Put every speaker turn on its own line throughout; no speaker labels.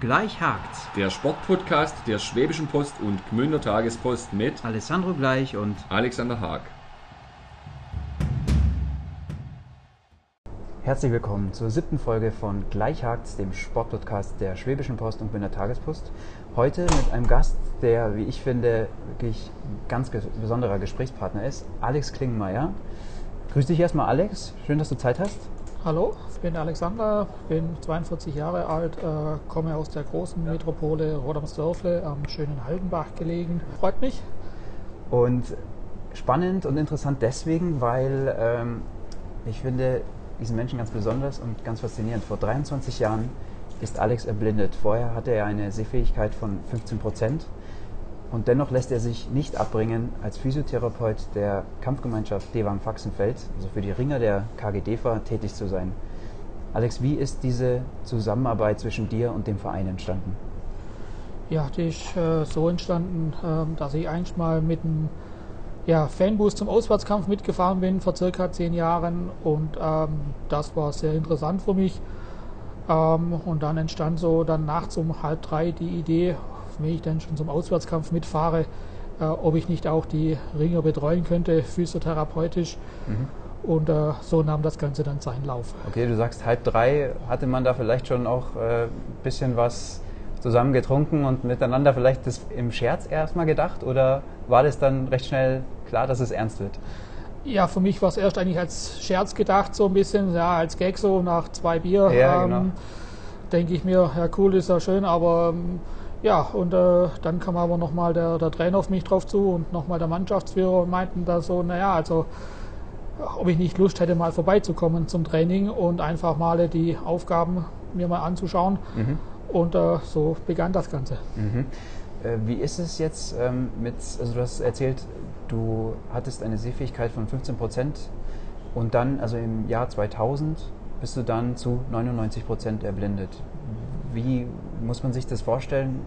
Gleich hakt's.
Der Sportpodcast der Schwäbischen Post und Gmünder Tagespost mit
Alessandro Gleich und
Alexander Haag.
Herzlich willkommen zur siebten Folge von Gleich hakt's, dem Sportpodcast der Schwäbischen Post und Gmünder Tagespost. Heute mit einem Gast, der, wie ich finde, wirklich ein ganz besonderer Gesprächspartner ist, Alex Klingmeier. Grüß dich erstmal, Alex. Schön, dass du Zeit hast.
Hallo, ich bin Alexander, bin 42 Jahre alt, äh, komme aus der großen Metropole Rodamsdörfle am schönen Haldenbach gelegen. Freut mich.
Und spannend und interessant deswegen, weil ähm, ich finde diesen Menschen ganz besonders und ganz faszinierend. Vor 23 Jahren ist Alex erblindet. Vorher hatte er eine Sehfähigkeit von 15 Prozent und dennoch lässt er sich nicht abbringen, als Physiotherapeut der Kampfgemeinschaft Dewang Faxenfeld, also für die Ringer der KGDFA, tätig zu sein. Alex, wie ist diese Zusammenarbeit zwischen dir und dem Verein entstanden?
Ja, die ist äh, so entstanden, äh, dass ich eigentlich mal mit einem ja, Fanbus zum Auswärtskampf mitgefahren bin vor circa zehn Jahren und ähm, das war sehr interessant für mich. Ähm, und dann entstand so dann nachts um halb drei die Idee, wenn ich dann schon zum Auswärtskampf mitfahre, äh, ob ich nicht auch die Ringer betreuen könnte, physiotherapeutisch. Mhm. Und äh, so nahm das Ganze dann seinen Lauf.
Okay, du sagst halb drei, hatte man da vielleicht schon auch ein äh, bisschen was zusammen getrunken und miteinander vielleicht das im Scherz erstmal gedacht oder war das dann recht schnell klar, dass es ernst wird?
Ja, für mich war es erst eigentlich als Scherz gedacht, so ein bisschen, ja, als Gag so nach zwei Bier. Ja, ähm, genau. Denke ich mir, ja cool, ist ja schön, aber ähm, ja, und äh, dann kam aber nochmal der, der Trainer auf mich drauf zu und nochmal der Mannschaftsführer und meinten da so, naja, also ob ich nicht Lust hätte, mal vorbeizukommen zum Training und einfach mal die Aufgaben mir mal anzuschauen. Mhm. Und äh, so begann das Ganze.
Mhm. Äh, wie ist es jetzt ähm, mit, also du hast erzählt, du hattest eine Sehfähigkeit von 15 Prozent und dann, also im Jahr 2000, bist du dann zu 99 Prozent erblindet. Wie muss man sich das vorstellen?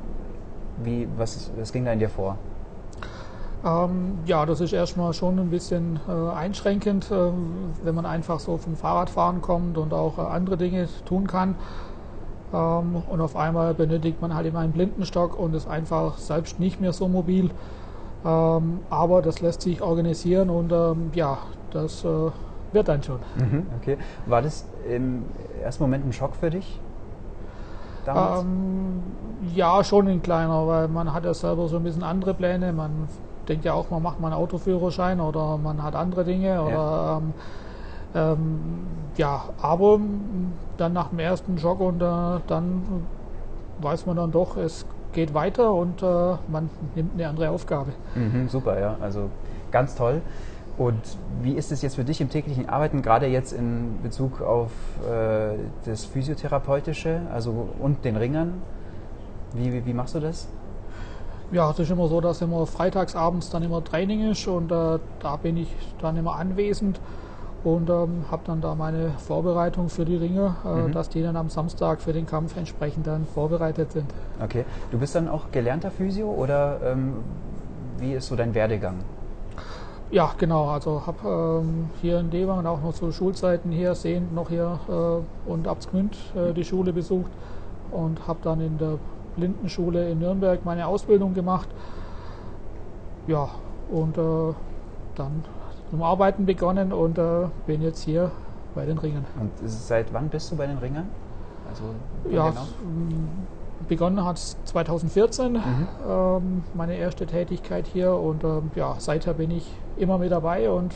Wie, was, was ging da in dir vor?
Ähm, ja, das ist erstmal schon ein bisschen äh, einschränkend, äh, wenn man einfach so vom Fahrradfahren kommt und auch äh, andere Dinge tun kann. Ähm, und auf einmal benötigt man halt immer einen Blindenstock und ist einfach selbst nicht mehr so mobil. Ähm, aber das lässt sich organisieren und ähm, ja, das äh, wird dann schon.
Mhm, okay. War das im ersten Moment ein Schock für dich?
Ähm, ja, schon ein kleiner, weil man hat ja selber so ein bisschen andere Pläne. Man denkt ja auch, man macht mal einen Autoführerschein oder man hat andere Dinge. Oder, ja. Ähm, ähm, ja, aber dann nach dem ersten Schock und äh, dann weiß man dann doch, es geht weiter und äh, man nimmt eine andere Aufgabe.
Mhm, super, ja, also ganz toll. Und wie ist es jetzt für dich im täglichen Arbeiten, gerade jetzt in Bezug auf äh, das Physiotherapeutische also und den Ringern? Wie, wie, wie, machst du das?
Ja, es ist immer so, dass immer freitagsabends dann immer Training ist und äh, da bin ich dann immer anwesend und ähm, habe dann da meine Vorbereitung für die Ringe, äh, mhm. dass die dann am Samstag für den Kampf entsprechend dann vorbereitet sind.
Okay, du bist dann auch gelernter Physio oder ähm, wie ist so dein Werdegang?
Ja, genau. Also habe ähm, hier in Dewang auch noch zu Schulzeiten hier sehend noch hier äh, und Abtsgmünd äh, die Schule besucht und habe dann in der Blindenschule in Nürnberg meine Ausbildung gemacht. Ja, und äh, dann zum Arbeiten begonnen und äh, bin jetzt hier bei den Ringern.
Und seit wann bist du bei den Ringern?
Also ja, genau? Begonnen hat 2014 mhm. ähm, meine erste Tätigkeit hier und ähm, ja, seither bin ich immer mit dabei und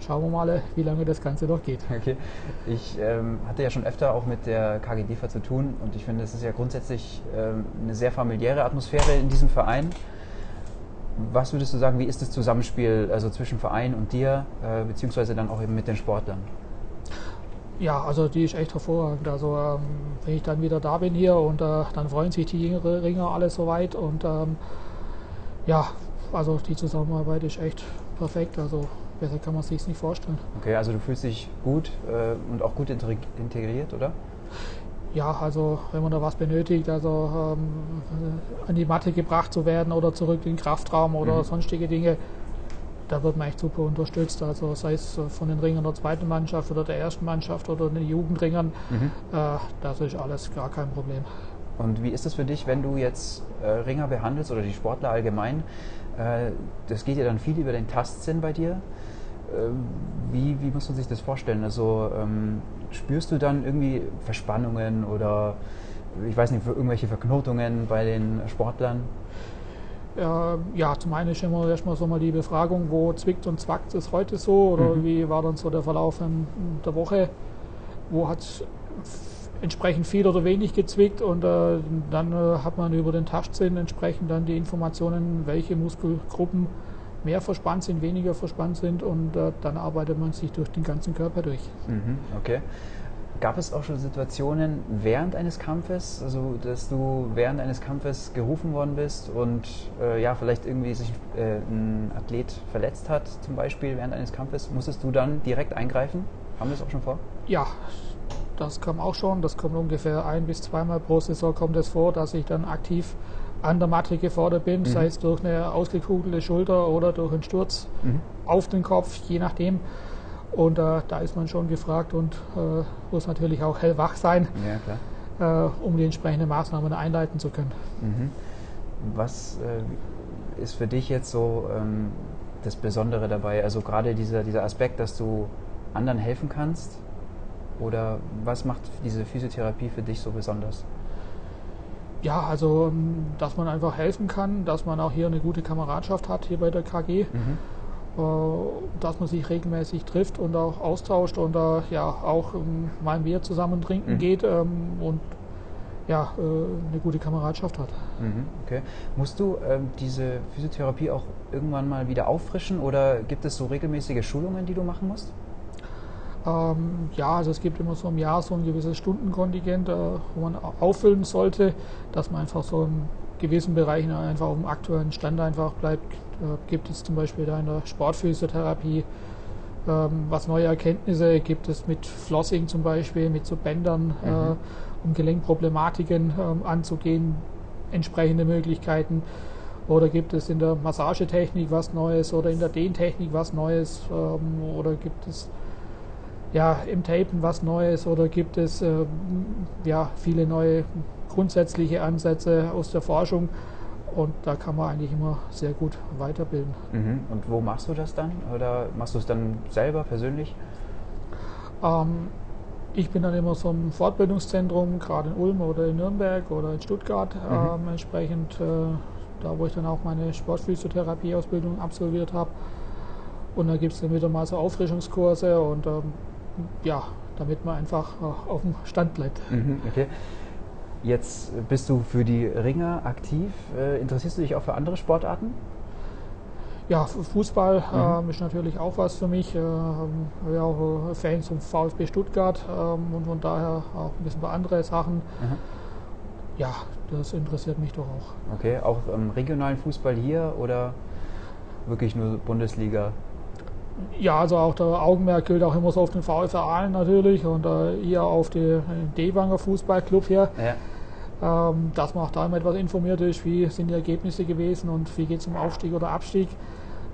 schauen wir mal, wie lange das Ganze noch geht.
Okay. Ich ähm, hatte ja schon öfter auch mit der KGDFA zu tun und ich finde, es ist ja grundsätzlich ähm, eine sehr familiäre Atmosphäre in diesem Verein. Was würdest du sagen, wie ist das Zusammenspiel also zwischen Verein und dir, äh, beziehungsweise dann auch eben mit den Sportlern?
Ja, also die ist echt hervorragend. Also ähm, wenn ich dann wieder da bin hier und äh, dann freuen sich die jüngeren Ringer alle soweit und ähm, ja, also die Zusammenarbeit ist echt perfekt. Also besser kann man sich nicht vorstellen.
Okay, also du fühlst dich gut äh, und auch gut integriert, oder?
Ja, also wenn man da was benötigt, also ähm, an die Matte gebracht zu werden oder zurück in den Kraftraum oder mhm. sonstige Dinge, da wird man echt super unterstützt. Also sei es von den Ringern der zweiten Mannschaft oder der ersten Mannschaft oder den Jugendringern, mhm. äh, das ist alles gar kein Problem.
Und wie ist es für dich, wenn du jetzt äh, Ringer behandelst oder die Sportler allgemein? Äh, das geht ja dann viel über den Tastsinn bei dir. Äh, wie, wie muss man sich das vorstellen? Also ähm, spürst du dann irgendwie Verspannungen oder ich weiß nicht, irgendwelche Verknotungen bei den Sportlern?
Ja, zum einen ist immer erstmal so mal die Befragung, wo zwickt und zwackt es heute so oder mhm. wie war dann so der Verlauf in, der Woche, wo hat es entsprechend viel oder wenig gezwickt und äh, dann äh, hat man über den Tastsinn entsprechend dann die Informationen, welche Muskelgruppen mehr verspannt sind, weniger verspannt sind und äh, dann arbeitet man sich durch den ganzen Körper durch.
Mhm, okay. Gab es auch schon Situationen während eines Kampfes, also dass du während eines Kampfes gerufen worden bist und äh, ja, vielleicht irgendwie sich äh, ein Athlet verletzt hat, zum Beispiel während eines Kampfes, musstest du dann direkt eingreifen? Haben wir das auch schon vor?
Ja, das kam auch schon. Das kommt ungefähr ein bis zweimal pro Saison kommt es vor, dass ich dann aktiv an der Matte gefordert bin, mhm. sei es durch eine ausgekugelte Schulter oder durch einen Sturz mhm. auf den Kopf, je nachdem. Und äh, da ist man schon gefragt und äh, muss natürlich auch hellwach sein, ja, äh, um die entsprechenden Maßnahmen einleiten zu können.
Mhm. Was äh, ist für dich jetzt so ähm, das Besondere dabei? Also gerade dieser, dieser Aspekt, dass du anderen helfen kannst? Oder was macht diese Physiotherapie für dich so besonders?
Ja, also ähm, dass man einfach helfen kann, dass man auch hier eine gute Kameradschaft hat hier bei der KG. Mhm dass man sich regelmäßig trifft und auch austauscht und äh, ja auch ähm, mal ein Bier zusammen trinken mhm. geht ähm, und ja, äh, eine gute Kameradschaft hat.
Mhm, okay. Musst du ähm, diese Physiotherapie auch irgendwann mal wieder auffrischen oder gibt es so regelmäßige Schulungen, die du machen musst?
Ähm, ja, also es gibt immer so im Jahr so ein gewisses Stundenkontingent, äh, wo man auffüllen sollte, dass man einfach so in gewissen Bereichen einfach auf dem aktuellen Stand einfach bleibt, äh, gibt es zum Beispiel da in der Sportphysiotherapie ähm, was neue Erkenntnisse gibt es mit Flossing zum Beispiel, mit so Bändern, äh, mhm. äh, um Gelenkproblematiken äh, anzugehen, entsprechende Möglichkeiten. Oder gibt es in der Massagetechnik was Neues oder in der Dehntechnik was Neues? Ähm, oder gibt es ja, im Tapen was Neues oder gibt es äh, ja, viele neue grundsätzliche Ansätze aus der Forschung? Und da kann man eigentlich immer sehr gut weiterbilden.
Mhm. Und wo machst du das dann? Oder machst du es dann selber persönlich?
Ähm, ich bin dann immer so im Fortbildungszentrum, gerade in Ulm oder in Nürnberg oder in Stuttgart, mhm. ähm, entsprechend äh, da, wo ich dann auch meine Sportphysiotherapie-Ausbildung absolviert habe. Und da gibt es dann wieder mal so Auffrischungskurse und ähm, ja, damit man einfach äh, auf dem Stand bleibt.
Mhm, okay. Jetzt bist du für die Ringer aktiv. Äh, interessierst du dich auch für andere Sportarten?
Ja, Fußball mhm. ähm, ist natürlich auch was für mich. Äh, ja, auch Fans vom VfB Stuttgart ähm, und von daher auch ein bisschen bei andere Sachen. Mhm. Ja, das interessiert mich doch auch.
Okay, auch im regionalen Fußball hier oder wirklich nur Bundesliga?
Ja, also auch der Augenmerk gilt auch immer so auf den VfR Aalen natürlich und äh, eher auf den Dewanger Fußballclub hier. Ja ähm, dass man auch da immer etwas informiert ist, wie sind die Ergebnisse gewesen und wie geht es um Aufstieg oder Abstieg.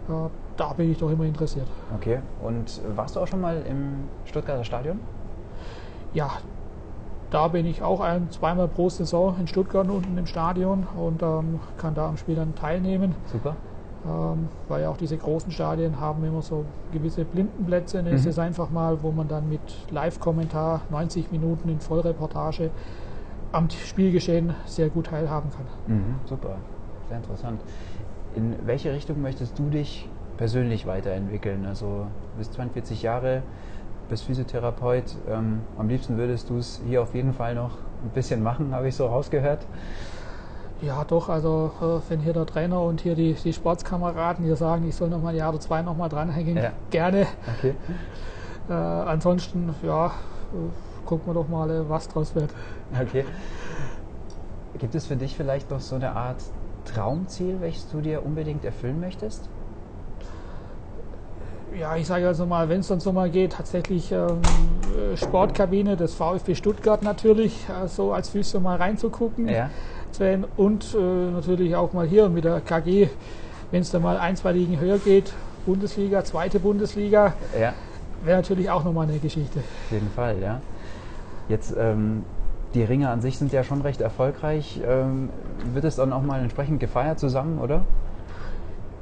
Äh, da bin ich doch immer interessiert.
Okay, und warst du auch schon mal im Stuttgarter Stadion?
Ja, da bin ich auch ein, zweimal pro Saison in Stuttgart unten im Stadion und ähm, kann da am Spiel dann teilnehmen.
Super.
Ähm, weil ja auch diese großen Stadien haben immer so gewisse Blindenplätze. Mhm. Es ist einfach mal, wo man dann mit Live-Kommentar 90 Minuten in Vollreportage am Spielgeschehen sehr gut teilhaben kann.
Mhm, super, sehr interessant. In welche Richtung möchtest du dich persönlich weiterentwickeln? Also du bist 42 Jahre, bist Physiotherapeut. Ähm, am liebsten würdest du es hier auf jeden Fall noch ein bisschen machen, habe ich so rausgehört.
Ja, doch. Also, äh, wenn hier der Trainer und hier die, die Sportskameraden hier sagen, ich soll noch mal ein Jahr oder zwei noch mal dranhängen, ja. gerne. Okay. Äh, ansonsten, ja, gucken wir doch mal, äh, was draus wird.
Okay. Gibt es für dich vielleicht noch so eine Art Traumziel, welches du dir unbedingt erfüllen möchtest?
Ja, ich sage also mal, wenn es dann so mal geht, tatsächlich ähm, äh, Sportkabine des VfB Stuttgart natürlich, äh, so als Füße mal reinzugucken. Ja. Und äh, natürlich auch mal hier mit der KG, wenn es dann mal ein, zwei Ligen höher geht, Bundesliga, zweite Bundesliga, ja. wäre natürlich auch nochmal eine Geschichte.
Auf jeden Fall, ja. Jetzt ähm, die Ringe an sich sind ja schon recht erfolgreich. Ähm, wird es dann auch mal entsprechend gefeiert zusammen, oder?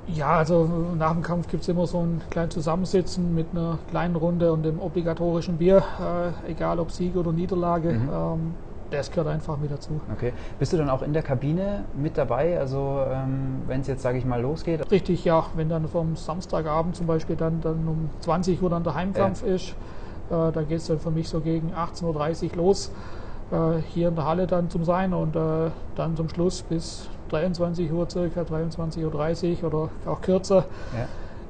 Ja, also nach dem Kampf gibt es immer so ein kleines Zusammensitzen mit einer kleinen Runde und dem obligatorischen Bier, äh, egal ob Sieg oder Niederlage. Mhm. Ähm, das gehört einfach mit dazu.
Okay. Bist du dann auch in der Kabine mit dabei? Also ähm, wenn es jetzt, sage ich mal, losgeht?
Richtig, ja. Wenn dann vom Samstagabend zum Beispiel dann, dann um 20 Uhr dann der Heimkampf ja. ist, äh, dann geht es dann für mich so gegen 18.30 Uhr los, äh, hier in der Halle dann zum Sein und äh, dann zum Schluss bis 23 Uhr circa, 23.30 Uhr oder auch kürzer.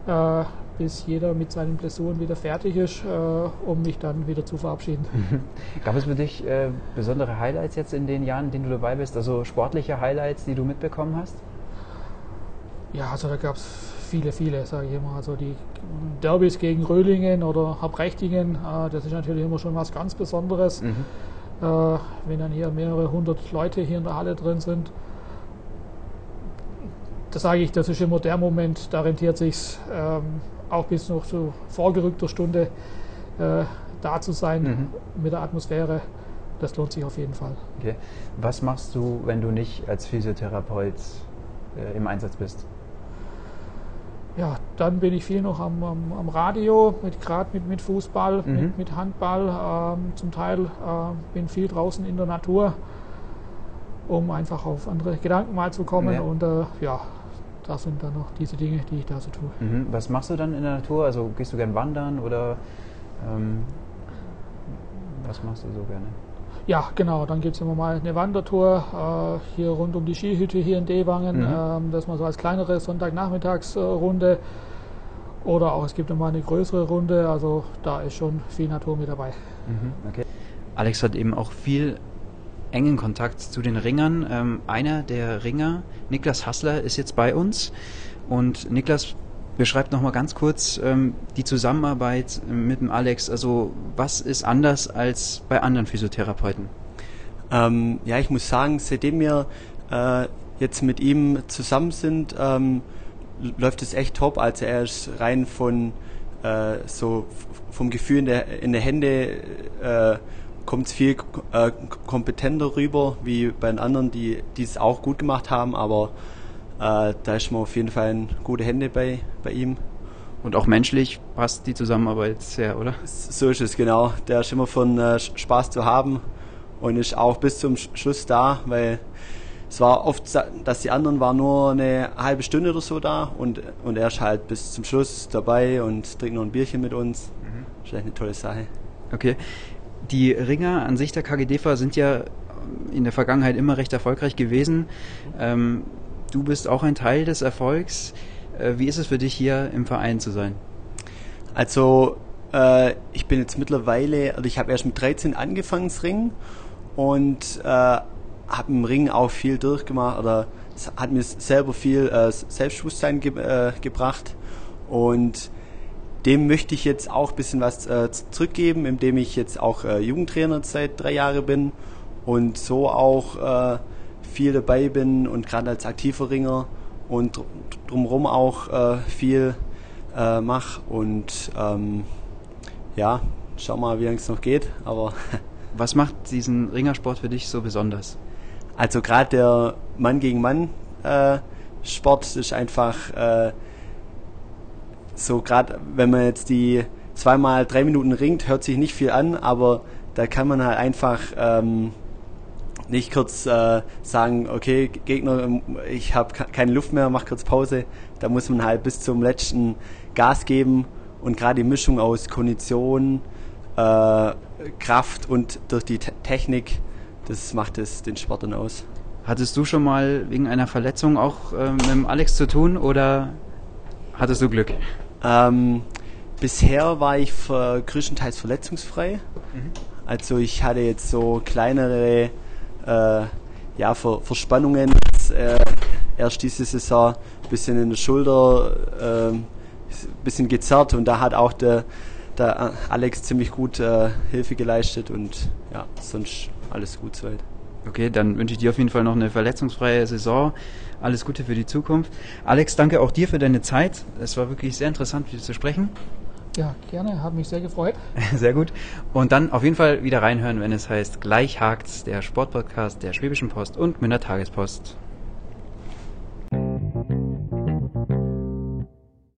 Ja. Bis jeder mit seinen Blessuren wieder fertig ist, äh, um mich dann wieder zu verabschieden.
Gab es für dich äh, besondere Highlights jetzt in den Jahren, in denen du dabei bist? Also sportliche Highlights, die du mitbekommen hast?
Ja, also da gab es viele, viele, sage ich immer. Also die Derbys gegen Röhlingen oder Habrechtingen, äh, das ist natürlich immer schon was ganz Besonderes. Mhm. Äh, wenn dann hier mehrere hundert Leute hier in der Halle drin sind, da sage ich, das ist immer der Moment, da rentiert sich ähm, auch bis noch zu vorgerückter Stunde äh, da zu sein mhm. mit der Atmosphäre. Das lohnt sich auf jeden Fall.
Okay. Was machst du, wenn du nicht als Physiotherapeut äh, im Einsatz bist?
Ja, dann bin ich viel noch am, am, am Radio, gerade mit, mit Fußball, mhm. mit, mit, Handball. Ähm, zum Teil äh, bin viel draußen in der Natur, um einfach auf andere Gedanken mal zu kommen. Ja. Und äh, ja, das sind dann noch diese Dinge, die ich da so tue.
Mhm. Was machst du dann in der Natur? Also gehst du gern wandern oder ähm, was machst du so gerne?
Ja, genau. Dann gibt es immer mal eine Wandertour äh, hier rund um die Skihütte hier in Dewangen. Mhm. Ähm, das mal so als kleinere Sonntagnachmittagsrunde. Oder auch es gibt immer eine größere Runde. Also da ist schon viel Natur mit dabei.
Mhm. Okay. Alex hat eben auch viel engen Kontakt zu den Ringern. Ähm, einer der Ringer, Niklas Hassler, ist jetzt bei uns. Und Niklas beschreibt nochmal ganz kurz ähm, die Zusammenarbeit mit dem Alex. Also was ist anders als bei anderen Physiotherapeuten?
Ähm, ja, ich muss sagen, seitdem wir äh, jetzt mit ihm zusammen sind, ähm, läuft es echt top. Also er ist rein von äh, so vom Gefühl in der, in der Hände äh, kommt es viel äh, kompetenter rüber, wie bei den anderen, die es auch gut gemacht haben, aber äh, da ist man auf jeden Fall in gute Hände bei, bei ihm.
Und auch menschlich passt die Zusammenarbeit sehr, oder?
So ist es, genau. Der ist immer von äh, Spaß zu haben und ist auch bis zum Schluss da, weil es war oft, dass die anderen waren nur eine halbe Stunde oder so da und, und er ist halt bis zum Schluss dabei und trinkt noch ein Bierchen mit uns. Mhm. Das ist echt eine tolle Sache.
Okay die Ringer an sich der KGDFA sind ja in der Vergangenheit immer recht erfolgreich gewesen. Ähm, du bist auch ein Teil des Erfolgs. Äh, wie ist es für dich hier im Verein zu sein?
Also äh, ich bin jetzt mittlerweile, also ich habe erst mit 13 angefangen zu ringen und äh, habe im Ring auch viel durchgemacht oder es hat mir selber viel äh, Selbstbewusstsein ge äh, gebracht und dem möchte ich jetzt auch ein bisschen was äh, zurückgeben, indem ich jetzt auch äh, Jugendtrainer seit drei Jahren bin und so auch äh, viel dabei bin und gerade als aktiver Ringer und drumherum auch äh, viel äh, mache und ähm, ja, schau mal, wie lange es noch geht, aber
Was macht diesen Ringersport für dich so besonders?
Also gerade der Mann gegen Mann äh, Sport ist einfach so gerade wenn man jetzt die zweimal drei Minuten ringt, hört sich nicht viel an, aber da kann man halt einfach ähm, nicht kurz äh, sagen, okay, Gegner, ähm, ich habe keine Luft mehr, mach kurz Pause. Da muss man halt bis zum letzten Gas geben und gerade die Mischung aus Kondition, äh, Kraft und durch die Te Technik, das macht es den Sport dann aus.
Hattest du schon mal wegen einer Verletzung auch äh, mit Alex zu tun oder hattest du Glück?
Ähm, bisher war ich für größtenteils verletzungsfrei. Mhm. Also ich hatte jetzt so kleinere äh, ja, Ver Verspannungen. Äh, erst diese Saison ein bisschen in der Schulter, äh, bisschen gezerrt und da hat auch der, der Alex ziemlich gut äh, Hilfe geleistet und ja, sonst alles gut soweit.
Okay, dann wünsche ich dir auf jeden Fall noch eine verletzungsfreie Saison. Alles Gute für die Zukunft. Alex, danke auch dir für deine Zeit. Es war wirklich sehr interessant, mit dir zu sprechen.
Ja, gerne, hat mich sehr gefreut.
Sehr gut. Und dann auf jeden Fall wieder reinhören, wenn es heißt Gleich hakt's, der Sportpodcast der Schwäbischen Post und Münder Tagespost.